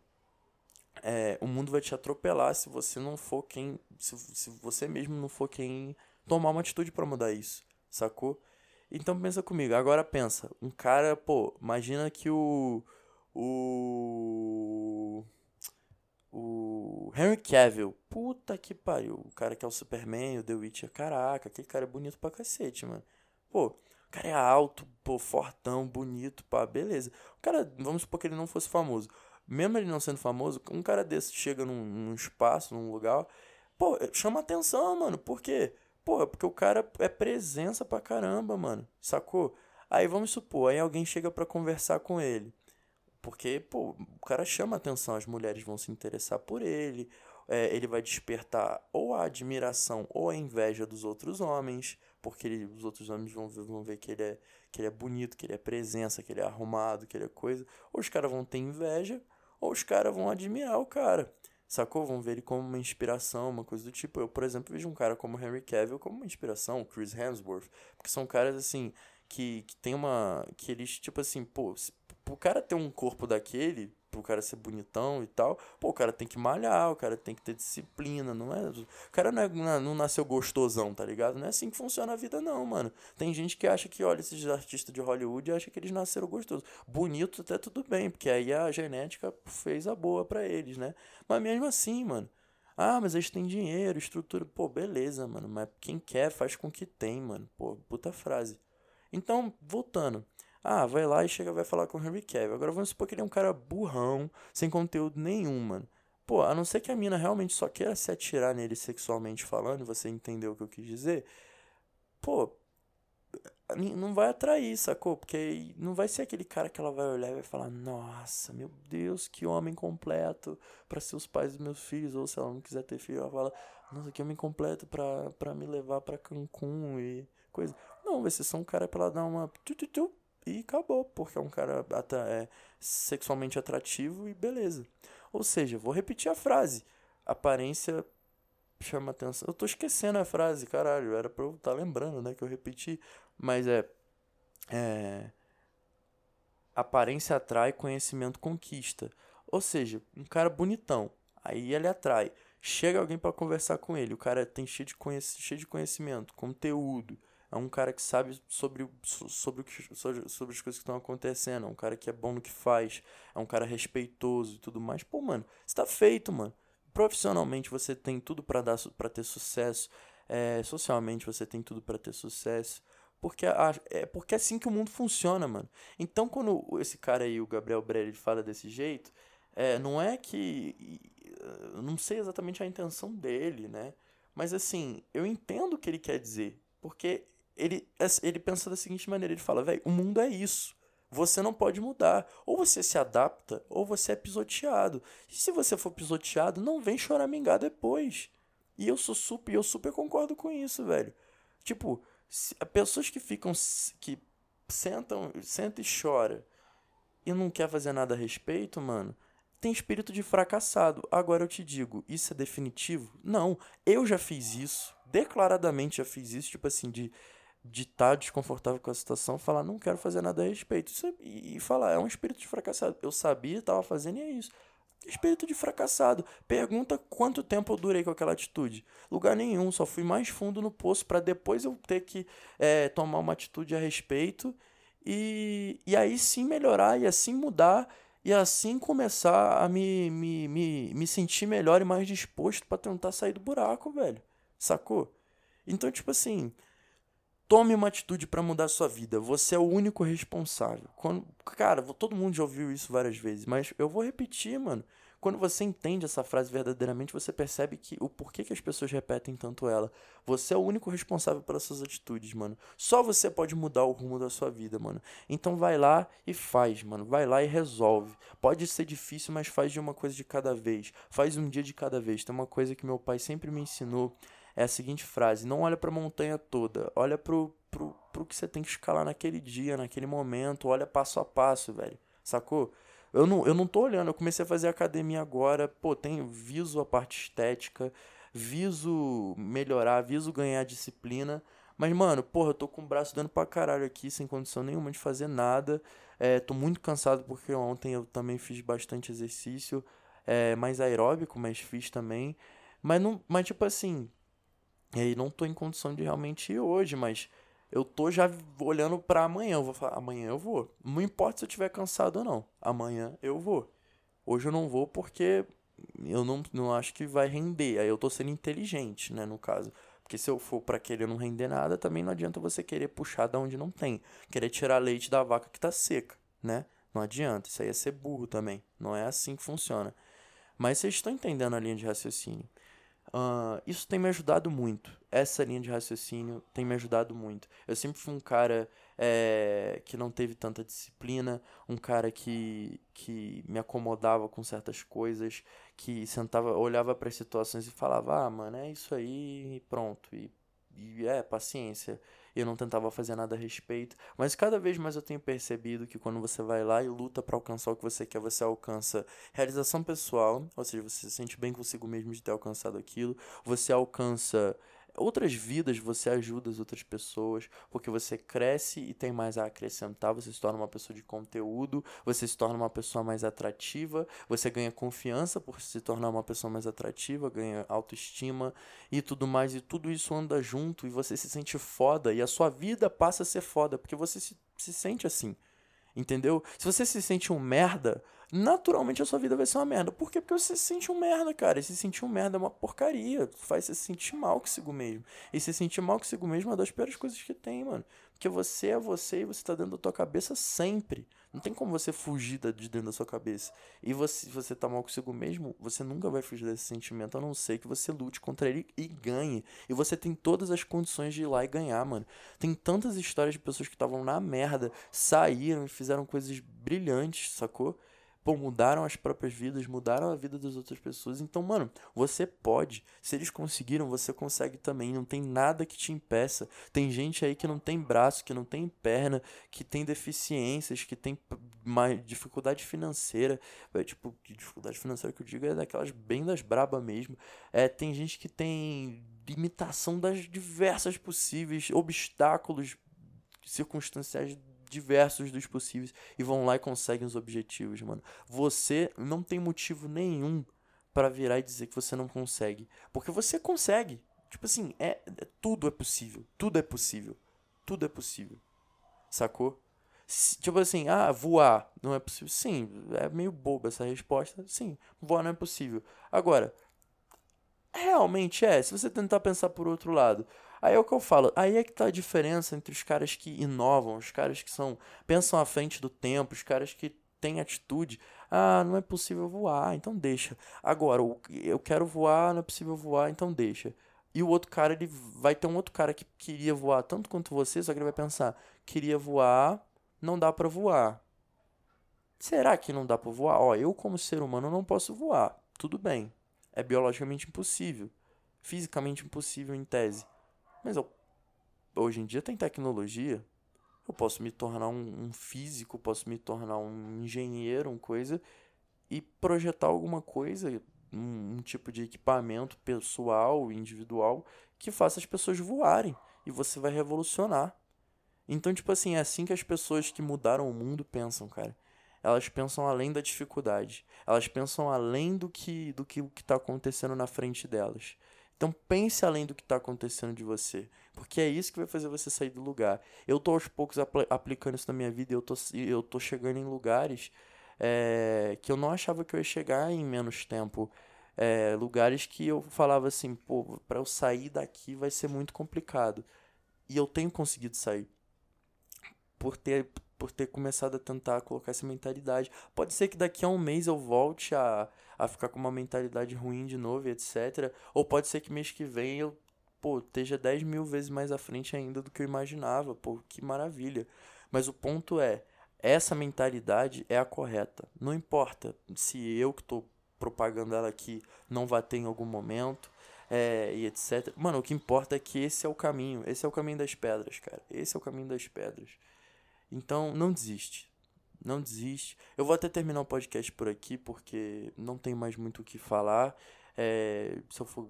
É, o mundo vai te atropelar se você não for quem. Se, se você mesmo não for quem tomar uma atitude para mudar isso. Sacou? Então pensa comigo. Agora pensa. Um cara, pô, imagina que o. O. O Henry Cavill. Puta que pariu. O cara que é o Superman, o The Witcher. Caraca, aquele cara é bonito pra cacete, mano. Pô, o cara é alto, pô, fortão, bonito, pá, beleza. O cara, vamos supor que ele não fosse famoso. Mesmo ele não sendo famoso, um cara desse chega num, num espaço, num lugar, pô, chama atenção, mano. Por quê? Pô, porque o cara é presença pra caramba, mano. Sacou? Aí vamos supor, aí alguém chega para conversar com ele. Porque, pô, o cara chama atenção, as mulheres vão se interessar por ele, é, ele vai despertar ou a admiração ou a inveja dos outros homens porque ele, os outros homens vão ver, vão ver que ele, é, que ele é bonito, que ele é presença, que ele é arrumado, que ele é coisa. Ou os caras vão ter inveja, ou os caras vão admirar o cara. Sacou? Vão ver ele como uma inspiração, uma coisa do tipo. Eu, por exemplo, vejo um cara como Henry Cavill como uma inspiração, Chris Hemsworth. Porque são caras, assim, que, que tem uma... Que eles, tipo assim, pô, se, o cara ter um corpo daquele, pro cara ser bonitão e tal, pô, o cara tem que malhar, o cara tem que ter disciplina, não é? O cara não, é, não nasceu gostosão, tá ligado? Não é assim que funciona a vida, não, mano. Tem gente que acha que olha esses artistas de Hollywood e acha que eles nasceram gostosos. Bonito até tudo bem, porque aí a genética fez a boa para eles, né? Mas mesmo assim, mano. Ah, mas eles têm dinheiro, estrutura. Pô, beleza, mano. Mas quem quer faz com que tem, mano. Pô, puta frase. Então, voltando. Ah, vai lá e chega vai falar com o Henry Cavill. Agora vamos supor que ele é um cara burrão, sem conteúdo nenhum, mano. Pô, a não ser que a mina realmente só queira se atirar nele sexualmente falando, você entendeu o que eu quis dizer? Pô, não vai atrair, sacou? Porque não vai ser aquele cara que ela vai olhar e vai falar: Nossa, meu Deus, que homem completo para ser os pais dos meus filhos. Ou se ela não quiser ter filho, ela fala: Nossa, que homem completo pra me levar pra Cancún e coisa. Não, vai ser só um cara pra ela dar uma e acabou, porque é um cara é, sexualmente atrativo e beleza. Ou seja, vou repetir a frase. Aparência chama atenção. Eu tô esquecendo a frase, caralho. Era pra eu estar tá lembrando, né? Que eu repeti. Mas é. É. Aparência atrai, conhecimento conquista. Ou seja, um cara bonitão. Aí ele atrai. Chega alguém para conversar com ele. O cara tem cheio de, conhec cheio de conhecimento, conteúdo é um cara que sabe sobre, sobre, o que, sobre, sobre as coisas que estão acontecendo, é um cara que é bom no que faz, é um cara respeitoso e tudo mais. Pô, mano, está feito, mano. Profissionalmente você tem tudo para dar para ter sucesso, é, socialmente você tem tudo para ter sucesso. Porque a, é porque é assim que o mundo funciona, mano. Então, quando esse cara aí, o Gabriel Breyer, fala desse jeito, é, não é que. Não sei exatamente a intenção dele, né? Mas assim, eu entendo o que ele quer dizer. Porque ele, ele pensa da seguinte maneira: ele fala, velho, o mundo é isso. Você não pode mudar. Ou você se adapta, ou você é pisoteado. E se você for pisoteado, não vem choramingar depois. E eu sou super, eu super concordo com isso, velho. Tipo, se, pessoas que ficam que sentam, senta e chora e não quer fazer nada a respeito, mano, tem espírito de fracassado. Agora eu te digo, isso é definitivo? Não, eu já fiz isso, declaradamente já fiz isso, tipo assim, de de estar tá desconfortável com a situação, falar, não quero fazer nada a respeito. Isso é, e falar, é um espírito de fracassado. Eu sabia, estava fazendo e é isso. Espírito de fracassado. Pergunta quanto tempo eu durei com aquela atitude. Lugar nenhum, só fui mais fundo no poço para depois eu ter que é, tomar uma atitude a respeito e, e aí sim melhorar e assim mudar e assim começar a me, me, me, me sentir melhor e mais disposto para tentar sair do buraco, velho. Sacou? Então, tipo assim, tome uma atitude para mudar a sua vida. Você é o único responsável. Quando, cara, todo mundo já ouviu isso várias vezes, mas eu vou repetir, mano. Quando você entende essa frase verdadeiramente, você percebe que o porquê que as pessoas repetem tanto ela. Você é o único responsável pelas suas atitudes, mano. Só você pode mudar o rumo da sua vida, mano. Então vai lá e faz, mano. Vai lá e resolve. Pode ser difícil, mas faz de uma coisa de cada vez. Faz um dia de cada vez. Tem uma coisa que meu pai sempre me ensinou. É a seguinte frase: não olha para a montanha toda, olha pro, pro, pro que você tem que escalar naquele dia, naquele momento, olha passo a passo, velho. Sacou? Eu não, eu não tô olhando, eu comecei a fazer academia agora, pô, tenho, viso a parte estética, viso melhorar, viso ganhar disciplina. Mas, mano, porra, eu tô com o braço dando pra caralho aqui, sem condição nenhuma de fazer nada. É, tô muito cansado porque ontem eu também fiz bastante exercício, é, mais aeróbico, mas fiz também. Mas, não, mas tipo assim, e aí não tô em condição de realmente ir hoje, mas eu tô já olhando para amanhã. Eu vou falar, amanhã eu vou. Não importa se eu tiver cansado ou não. Amanhã eu vou. Hoje eu não vou porque eu não, não acho que vai render. Aí eu tô sendo inteligente, né, no caso. Porque se eu for para querer não render nada, também não adianta você querer puxar da onde não tem. Querer tirar leite da vaca que tá seca, né? Não adianta. Isso aí é ser burro também. Não é assim que funciona. Mas vocês estão entendendo a linha de raciocínio. Uh, isso tem me ajudado muito. Essa linha de raciocínio tem me ajudado muito. Eu sempre fui um cara é, que não teve tanta disciplina, um cara que, que me acomodava com certas coisas, que sentava, olhava para as situações e falava: Ah, mano, é isso aí, e pronto. E, e é, paciência eu não tentava fazer nada a respeito. Mas cada vez mais eu tenho percebido que quando você vai lá e luta para alcançar o que você quer, você alcança realização pessoal, ou seja, você se sente bem consigo mesmo de ter alcançado aquilo, você alcança outras vidas, você ajuda as outras pessoas, porque você cresce e tem mais a acrescentar, você se torna uma pessoa de conteúdo, você se torna uma pessoa mais atrativa, você ganha confiança por se tornar uma pessoa mais atrativa, ganha autoestima e tudo mais, e tudo isso anda junto e você se sente foda e a sua vida passa a ser foda, porque você se, se sente assim. Entendeu? Se você se sente um merda, naturalmente a sua vida vai ser uma merda. Por quê? Porque você se sente um merda, cara. E se sentir um merda é uma porcaria. Faz você se sentir mal consigo mesmo. E se sentir mal consigo mesmo é uma das piores coisas que tem, mano. Porque você é você e você tá dentro da tua cabeça sempre. Não tem como você fugir de dentro da sua cabeça. E você, se você tá mal consigo mesmo, você nunca vai fugir desse sentimento, a não ser que você lute contra ele e ganhe. E você tem todas as condições de ir lá e ganhar, mano. Tem tantas histórias de pessoas que estavam na merda, saíram e fizeram coisas brilhantes, sacou? Pô, mudaram as próprias vidas, mudaram a vida das outras pessoas. Então, mano, você pode. Se eles conseguiram, você consegue também. Não tem nada que te impeça. Tem gente aí que não tem braço, que não tem perna, que tem deficiências, que tem mais dificuldade financeira. É, tipo, dificuldade financeira que eu digo é daquelas bem das braba mesmo. É, tem gente que tem limitação das diversas possíveis obstáculos circunstanciais diversos dos possíveis e vão lá e conseguem os objetivos, mano. Você não tem motivo nenhum para virar e dizer que você não consegue, porque você consegue. Tipo assim, é, é tudo é possível, tudo é possível. Tudo é possível. Sacou? Tipo assim, ah, voar não é possível. Sim, é meio boba essa resposta. Sim, voar não é possível. Agora, realmente é, se você tentar pensar por outro lado, Aí é o que eu falo, aí é que tá a diferença entre os caras que inovam, os caras que são pensam à frente do tempo, os caras que têm atitude. Ah, não é possível voar, então deixa. Agora, eu quero voar, não é possível voar, então deixa. E o outro cara, ele vai ter um outro cara que queria voar tanto quanto você, só que ele vai pensar, queria voar, não dá para voar. Será que não dá para voar? Ó, eu como ser humano não posso voar. Tudo bem. É biologicamente impossível. Fisicamente impossível em tese. Mas eu, hoje em dia tem tecnologia. Eu posso me tornar um, um físico, posso me tornar um engenheiro, uma coisa, e projetar alguma coisa, um, um tipo de equipamento pessoal, individual, que faça as pessoas voarem. E você vai revolucionar. Então, tipo assim, é assim que as pessoas que mudaram o mundo pensam, cara. Elas pensam além da dificuldade. Elas pensam além do que do que está acontecendo na frente delas. Então pense além do que está acontecendo de você, porque é isso que vai fazer você sair do lugar. Eu tô aos poucos apl aplicando isso na minha vida, eu tô, eu tô chegando em lugares é, que eu não achava que eu ia chegar em menos tempo. É, lugares que eu falava assim, pô, pra eu sair daqui vai ser muito complicado. E eu tenho conseguido sair. Por ter, por ter começado a tentar colocar essa mentalidade. Pode ser que daqui a um mês eu volte a, a ficar com uma mentalidade ruim de novo, etc. Ou pode ser que mês que vem eu pô, esteja 10 mil vezes mais à frente ainda do que eu imaginava. Pô, que maravilha. Mas o ponto é, essa mentalidade é a correta. Não importa se eu que estou propagando ela aqui não vai ter em algum momento é, e etc. Mano, o que importa é que esse é o caminho. Esse é o caminho das pedras, cara. Esse é o caminho das pedras. Então, não desiste. Não desiste. Eu vou até terminar o podcast por aqui, porque não tem mais muito o que falar. É, se eu for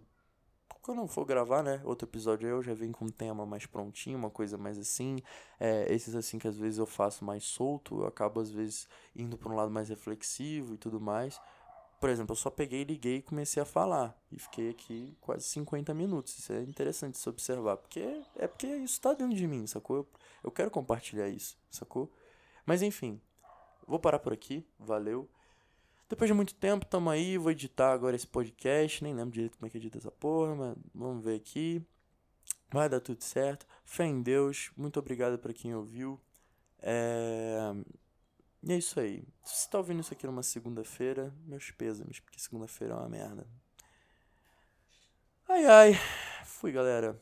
quando eu for gravar, né, outro episódio eu já venho com um tema mais prontinho, uma coisa mais assim. É, esses assim que às vezes eu faço mais solto, eu acabo às vezes indo para um lado mais reflexivo e tudo mais. Por exemplo, eu só peguei, liguei e comecei a falar. E fiquei aqui quase 50 minutos. Isso é interessante se observar. Porque é porque isso está dentro de mim, sacou? Eu, eu quero compartilhar isso, sacou? Mas enfim, vou parar por aqui. Valeu. Depois de muito tempo, tamo aí, vou editar agora esse podcast, nem lembro direito como é que edita essa porra, mas vamos ver aqui. Vai dar tudo certo. Fé em Deus, muito obrigado para quem ouviu. É... E é isso aí. Se você tá ouvindo isso aqui numa segunda-feira, meus pêsames, porque segunda-feira é uma merda. Ai ai. Fui, galera.